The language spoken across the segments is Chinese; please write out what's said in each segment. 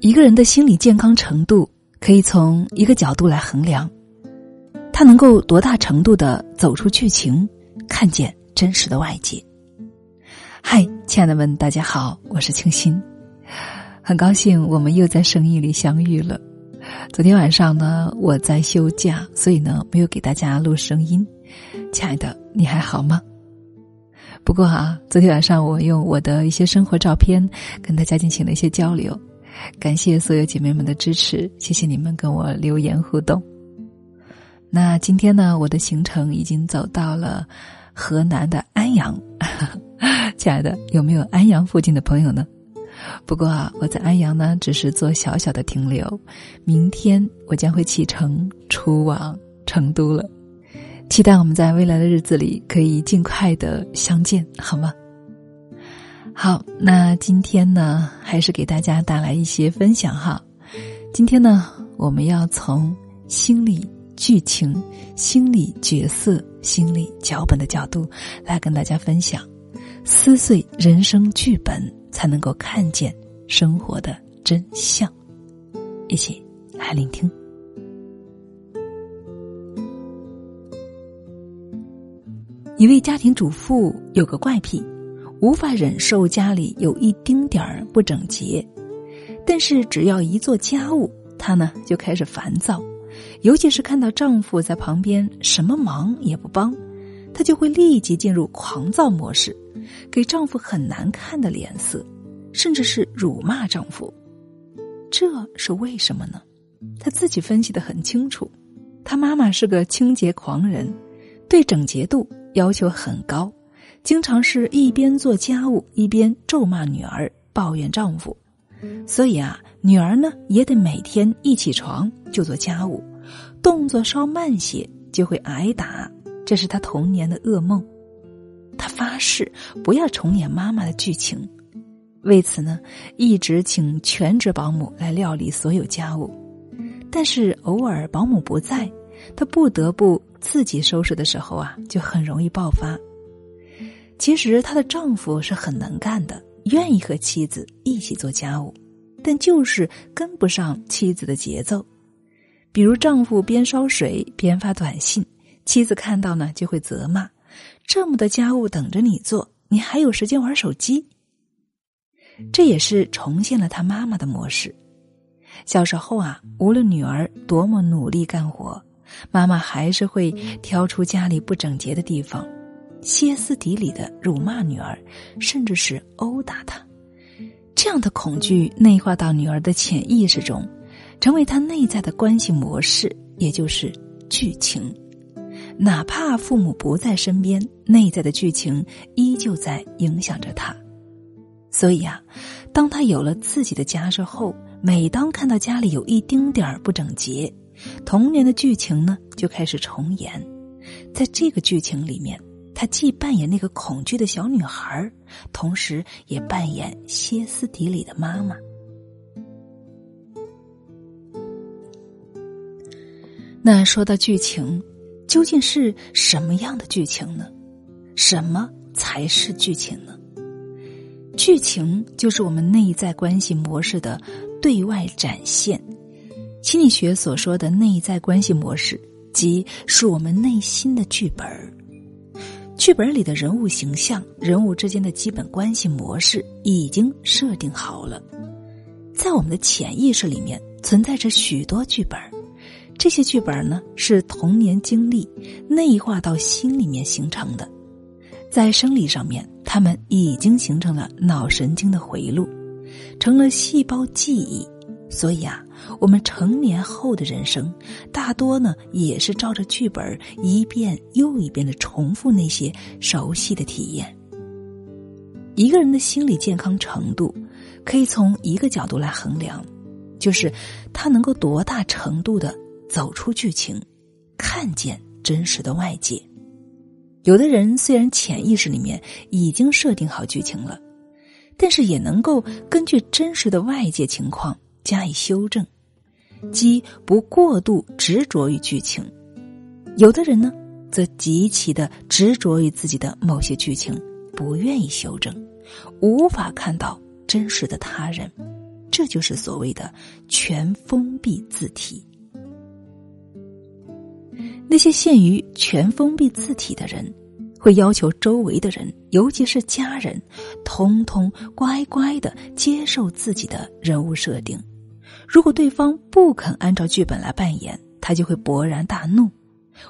一个人的心理健康程度可以从一个角度来衡量，他能够多大程度的走出剧情，看见真实的外界。嗨，亲爱的们，大家好，我是清新，很高兴我们又在声音里相遇了。昨天晚上呢，我在休假，所以呢没有给大家录声音。亲爱的，你还好吗？不过啊，昨天晚上我用我的一些生活照片跟大家进行了一些交流。感谢所有姐妹们的支持，谢谢你们跟我留言互动。那今天呢，我的行程已经走到了河南的安阳，亲爱的，有没有安阳附近的朋友呢？不过啊，我在安阳呢，只是做小小的停留。明天我将会启程出往成都了，期待我们在未来的日子里可以尽快的相见，好吗？好，那今天呢，还是给大家带来一些分享哈。今天呢，我们要从心理剧情、心理角色、心理脚本的角度来跟大家分享，撕碎人生剧本，才能够看见生活的真相。一起来聆听。一位家庭主妇有个怪癖。无法忍受家里有一丁点儿不整洁，但是只要一做家务，她呢就开始烦躁，尤其是看到丈夫在旁边什么忙也不帮，她就会立即进入狂躁模式，给丈夫很难看的脸色，甚至是辱骂丈夫。这是为什么呢？她自己分析的很清楚，她妈妈是个清洁狂人，对整洁度要求很高。经常是一边做家务一边咒骂女儿，抱怨丈夫，所以啊，女儿呢也得每天一起床就做家务，动作稍慢些就会挨打，这是她童年的噩梦。她发誓不要重演妈妈的剧情，为此呢，一直请全职保姆来料理所有家务，但是偶尔保姆不在，她不得不自己收拾的时候啊，就很容易爆发。其实她的丈夫是很能干的，愿意和妻子一起做家务，但就是跟不上妻子的节奏。比如丈夫边烧水边发短信，妻子看到呢就会责骂：“这么多家务等着你做，你还有时间玩手机？”这也是重现了他妈妈的模式。小时候啊，无论女儿多么努力干活，妈妈还是会挑出家里不整洁的地方。歇斯底里的辱骂女儿，甚至是殴打她，这样的恐惧内化到女儿的潜意识中，成为她内在的关系模式，也就是剧情。哪怕父母不在身边，内在的剧情依旧在影响着她。所以啊，当她有了自己的家之后，每当看到家里有一丁点儿不整洁，童年的剧情呢就开始重演。在这个剧情里面。她既扮演那个恐惧的小女孩，同时也扮演歇斯底里的妈妈。那说到剧情，究竟是什么样的剧情呢？什么才是剧情呢？剧情就是我们内在关系模式的对外展现。心理学所说的内在关系模式，即是我们内心的剧本。剧本里的人物形象、人物之间的基本关系模式已经设定好了，在我们的潜意识里面存在着许多剧本，这些剧本呢是童年经历内化到心里面形成的，在生理上面，他们已经形成了脑神经的回路，成了细胞记忆。所以啊，我们成年后的人生，大多呢也是照着剧本一遍又一遍的重复那些熟悉的体验。一个人的心理健康程度，可以从一个角度来衡量，就是他能够多大程度的走出剧情，看见真实的外界。有的人虽然潜意识里面已经设定好剧情了，但是也能够根据真实的外界情况。加以修正，即不过度执着于剧情；有的人呢，则极其的执着于自己的某些剧情，不愿意修正，无法看到真实的他人，这就是所谓的全封闭字体。那些陷于全封闭字体的人，会要求周围的人，尤其是家人，通通乖乖的接受自己的人物设定。如果对方不肯按照剧本来扮演，他就会勃然大怒，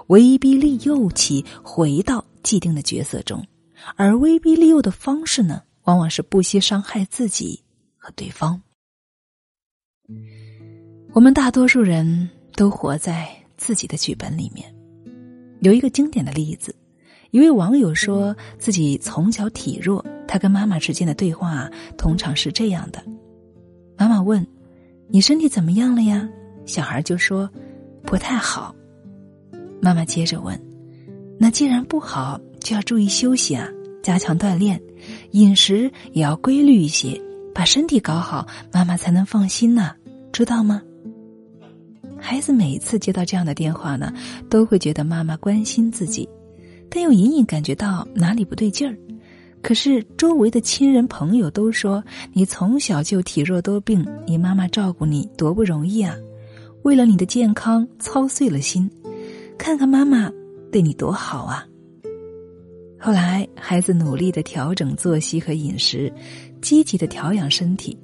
威逼利诱其回到既定的角色中。而威逼利诱的方式呢，往往是不惜伤害自己和对方。我们大多数人都活在。自己的剧本里面，有一个经典的例子。一位网友说自己从小体弱，他跟妈妈之间的对话通常是这样的：妈妈问：“你身体怎么样了呀？”小孩就说：“不太好。”妈妈接着问：“那既然不好，就要注意休息啊，加强锻炼，饮食也要规律一些，把身体搞好，妈妈才能放心呢，知道吗？”孩子每次接到这样的电话呢，都会觉得妈妈关心自己，但又隐隐感觉到哪里不对劲儿。可是周围的亲人朋友都说：“你从小就体弱多病，你妈妈照顾你多不容易啊！为了你的健康操碎了心，看看妈妈对你多好啊！”后来，孩子努力的调整作息和饮食，积极的调养身体。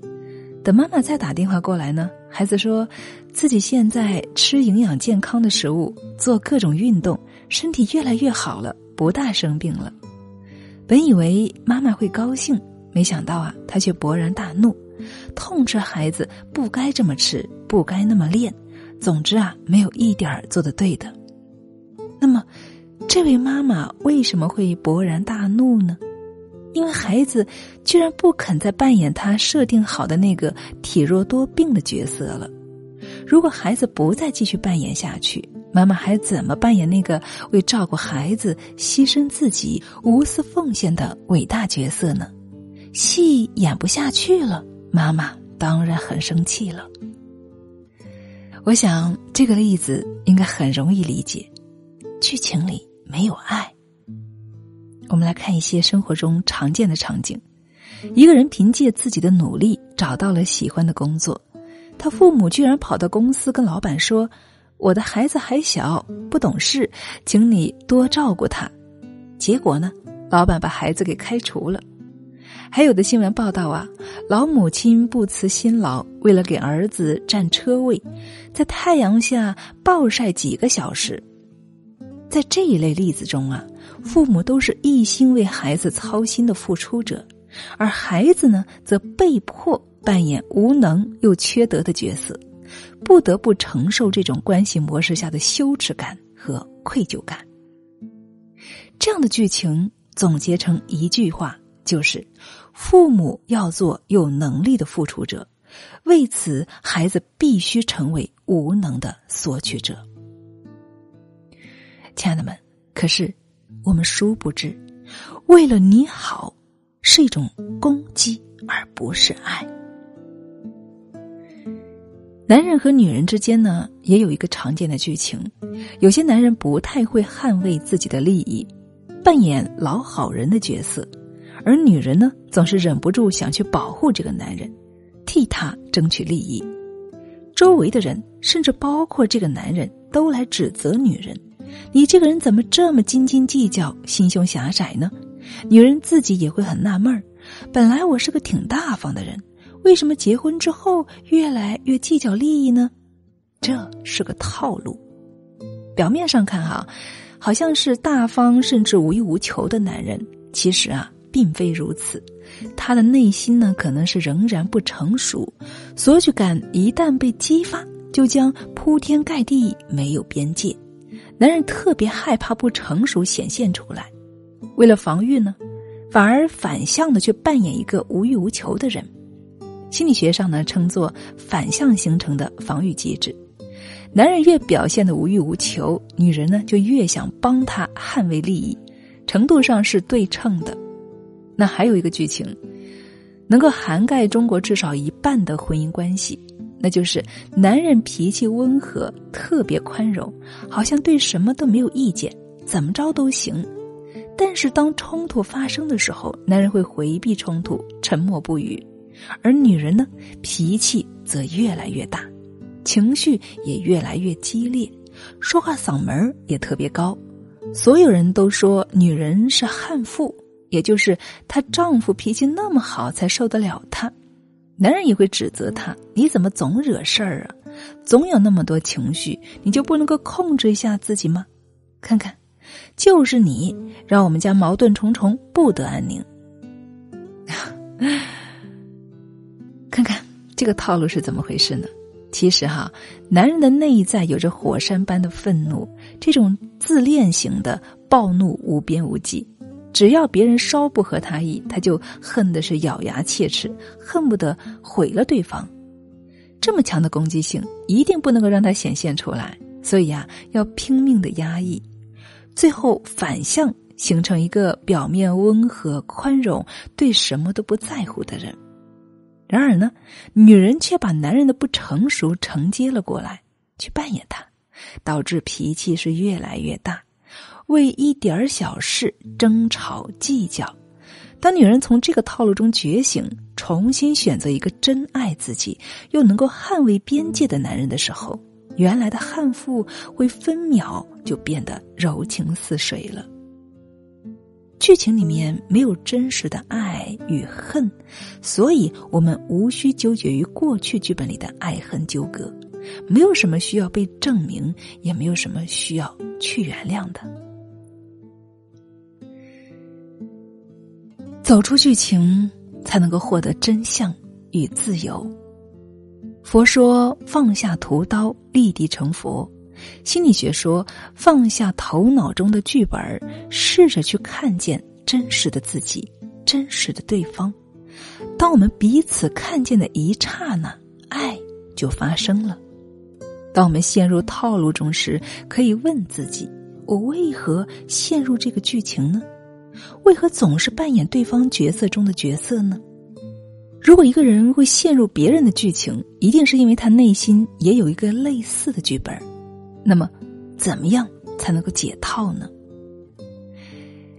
等妈妈再打电话过来呢，孩子说自己现在吃营养健康的食物，做各种运动，身体越来越好了，不大生病了。本以为妈妈会高兴，没想到啊，她却勃然大怒，痛斥孩子不该这么吃，不该那么练，总之啊，没有一点儿做的对的。那么，这位妈妈为什么会勃然大怒呢？因为孩子居然不肯再扮演他设定好的那个体弱多病的角色了。如果孩子不再继续扮演下去，妈妈还怎么扮演那个为照顾孩子牺牲自己、无私奉献的伟大角色呢？戏演不下去了，妈妈当然很生气了。我想这个例子应该很容易理解，剧情里没有爱。我们来看一些生活中常见的场景：一个人凭借自己的努力找到了喜欢的工作，他父母居然跑到公司跟老板说：“我的孩子还小，不懂事，请你多照顾他。”结果呢，老板把孩子给开除了。还有的新闻报道啊，老母亲不辞辛劳，为了给儿子占车位，在太阳下暴晒几个小时。在这一类例子中啊，父母都是一心为孩子操心的付出者，而孩子呢，则被迫扮演无能又缺德的角色，不得不承受这种关系模式下的羞耻感和愧疚感。这样的剧情总结成一句话，就是父母要做有能力的付出者，为此孩子必须成为无能的索取者。亲爱的们，可是我们殊不知，为了你好，是一种攻击，而不是爱。男人和女人之间呢，也有一个常见的剧情：有些男人不太会捍卫自己的利益，扮演老好人的角色；而女人呢，总是忍不住想去保护这个男人，替他争取利益。周围的人，甚至包括这个男人，都来指责女人。你这个人怎么这么斤斤计较、心胸狭窄呢？女人自己也会很纳闷儿。本来我是个挺大方的人，为什么结婚之后越来越计较利益呢？这是个套路。表面上看哈，好像是大方甚至无欲无求的男人，其实啊，并非如此。他的内心呢，可能是仍然不成熟，索取感一旦被激发，就将铺天盖地，没有边界。男人特别害怕不成熟显现出来，为了防御呢，反而反向的去扮演一个无欲无求的人。心理学上呢，称作反向形成的防御机制。男人越表现的无欲无求，女人呢就越想帮他捍卫利益，程度上是对称的。那还有一个剧情，能够涵盖中国至少一半的婚姻关系。那就是男人脾气温和，特别宽容，好像对什么都没有意见，怎么着都行。但是当冲突发生的时候，男人会回避冲突，沉默不语，而女人呢，脾气则越来越大，情绪也越来越激烈，说话嗓门也特别高。所有人都说女人是悍妇，也就是她丈夫脾气那么好才受得了她。男人也会指责她：“你怎么总惹事儿啊？总有那么多情绪，你就不能够控制一下自己吗？看看，就是你让我们家矛盾重重，不得安宁。这个套路是怎么回事呢？其实哈，男人的内在有着火山般的愤怒，这种自恋型的暴怒无边无际。”只要别人稍不合他意，他就恨的是咬牙切齿，恨不得毁了对方。这么强的攻击性，一定不能够让他显现出来。所以啊，要拼命的压抑，最后反向形成一个表面温和、宽容、对什么都不在乎的人。然而呢，女人却把男人的不成熟承接了过来，去扮演他，导致脾气是越来越大。为一点小事争吵计较，当女人从这个套路中觉醒，重新选择一个真爱自己又能够捍卫边界的男人的时候，原来的悍妇会分秒就变得柔情似水了。剧情里面没有真实的爱与恨，所以我们无需纠结于过去剧本里的爱恨纠葛，没有什么需要被证明，也没有什么需要去原谅的。走出剧情，才能够获得真相与自由。佛说放下屠刀，立地成佛；心理学说放下头脑中的剧本，试着去看见真实的自己、真实的对方。当我们彼此看见的一刹那，爱就发生了。当我们陷入套路中时，可以问自己：我为何陷入这个剧情呢？为何总是扮演对方角色中的角色呢？如果一个人会陷入别人的剧情，一定是因为他内心也有一个类似的剧本。那么，怎么样才能够解套呢？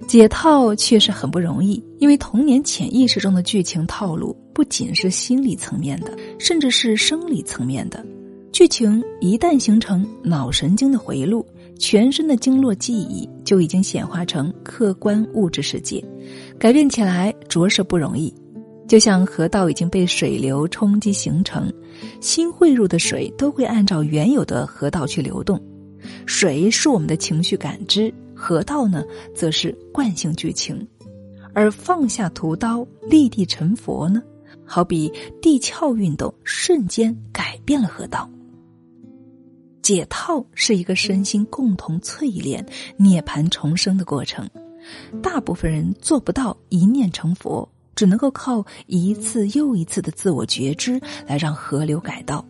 解套确实很不容易，因为童年潜意识中的剧情套路不仅是心理层面的，甚至是生理层面的。剧情一旦形成脑神经的回路。全身的经络记忆就已经显化成客观物质世界，改变起来着实不容易。就像河道已经被水流冲击形成，新汇入的水都会按照原有的河道去流动。水是我们的情绪感知，河道呢则是惯性剧情。而放下屠刀，立地成佛呢，好比地壳运动瞬间改变了河道。解套是一个身心共同淬炼、涅槃重生的过程，大部分人做不到一念成佛，只能够靠一次又一次的自我觉知来让河流改道。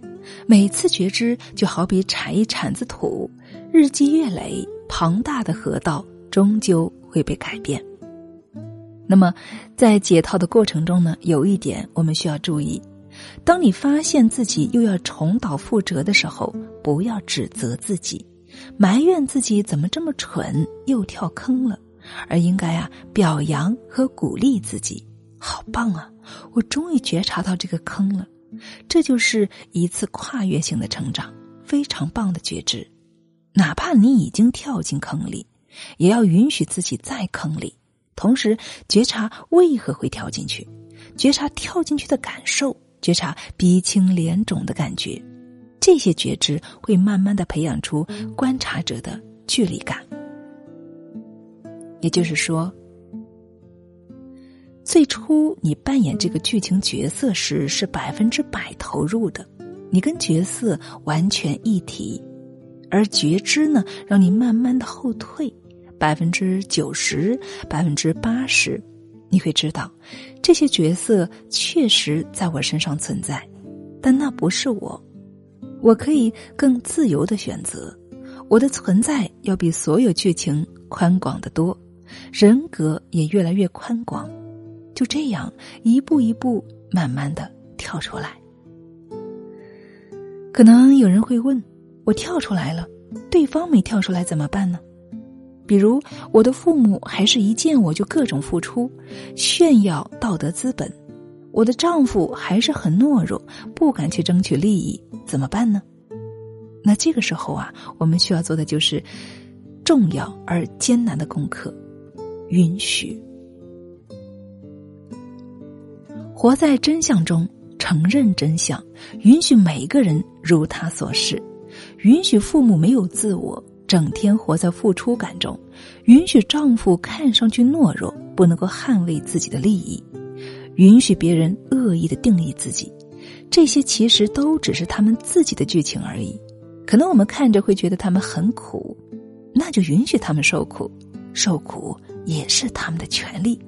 每次觉知就好比铲一铲子土，日积月累，庞大的河道终究会被改变。那么，在解套的过程中呢，有一点我们需要注意。当你发现自己又要重蹈覆辙的时候，不要指责自己，埋怨自己怎么这么蠢又跳坑了，而应该啊表扬和鼓励自己，好棒啊！我终于觉察到这个坑了，这就是一次跨越性的成长，非常棒的觉知。哪怕你已经跳进坑里，也要允许自己在坑里，同时觉察为何会跳进去，觉察跳进去的感受。觉察鼻青脸肿的感觉，这些觉知会慢慢的培养出观察者的距离感。也就是说，最初你扮演这个剧情角色时是百分之百投入的，你跟角色完全一体，而觉知呢，让你慢慢的后退百分之九十、百分之八十。你会知道，这些角色确实在我身上存在，但那不是我。我可以更自由的选择，我的存在要比所有剧情宽广的多，人格也越来越宽广。就这样一步一步慢慢的跳出来。可能有人会问：我跳出来了，对方没跳出来怎么办呢？比如我的父母还是一见我就各种付出，炫耀道德资本；我的丈夫还是很懦弱，不敢去争取利益，怎么办呢？那这个时候啊，我们需要做的就是重要而艰难的功课——允许。活在真相中，承认真相，允许每一个人如他所示，允许父母没有自我，整天活在付出感中，允许丈夫看上去懦弱，不能够捍卫自己的利益，允许别人恶意的定义自己，这些其实都只是他们自己的剧情而已。可能我们看着会觉得他们很苦，那就允许他们受苦，受苦也是他们的权利。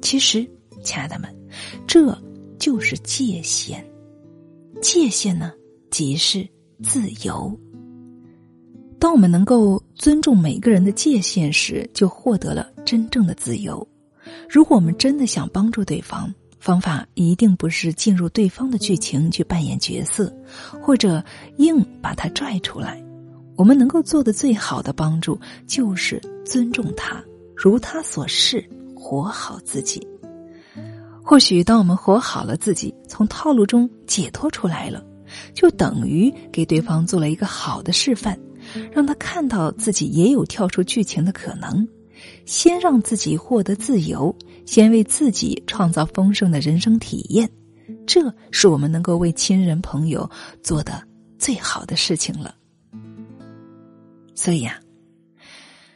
其实。亲爱的们，这就是界限。界限呢，即是自由。当我们能够尊重每个人的界限时，就获得了真正的自由。如果我们真的想帮助对方，方法一定不是进入对方的剧情去扮演角色，或者硬把他拽出来。我们能够做的最好的帮助，就是尊重他，如他所示，活好自己。或许，当我们活好了自己，从套路中解脱出来了，就等于给对方做了一个好的示范，让他看到自己也有跳出剧情的可能。先让自己获得自由，先为自己创造丰盛的人生体验，这是我们能够为亲人朋友做的最好的事情了。所以呀，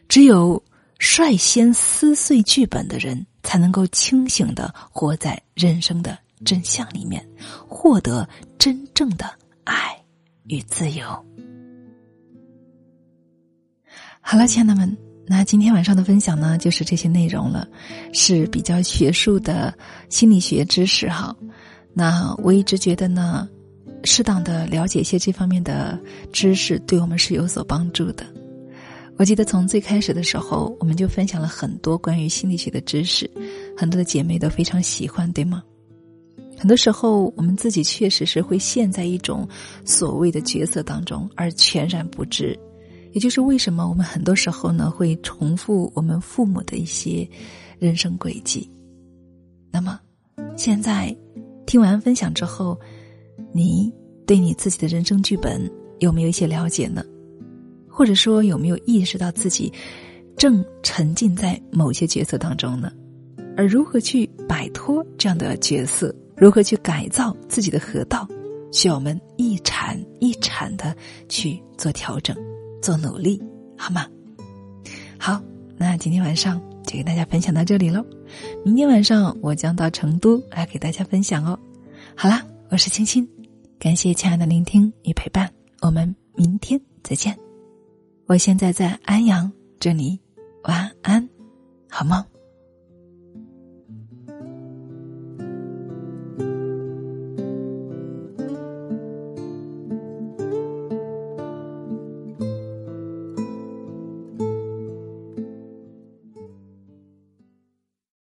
只有率先撕碎剧本的人。才能够清醒的活在人生的真相里面，获得真正的爱与自由。好了，亲爱的们，那今天晚上的分享呢，就是这些内容了，是比较学术的心理学知识哈。那我一直觉得呢，适当的了解一些这方面的知识，对我们是有所帮助的。我记得从最开始的时候，我们就分享了很多关于心理学的知识，很多的姐妹都非常喜欢，对吗？很多时候，我们自己确实是会陷在一种所谓的角色当中，而全然不知。也就是为什么我们很多时候呢，会重复我们父母的一些人生轨迹。那么，现在听完分享之后，你对你自己的人生剧本有没有一些了解呢？或者说，有没有意识到自己正沉浸在某些角色当中呢？而如何去摆脱这样的角色，如何去改造自己的河道，需要我们一铲一铲的去做调整、做努力，好吗？好，那今天晚上就给大家分享到这里喽。明天晚上我将到成都来给大家分享哦。好啦，我是青青，感谢亲爱的聆听与陪伴，我们明天再见。我现在在安阳，祝你晚安，好梦。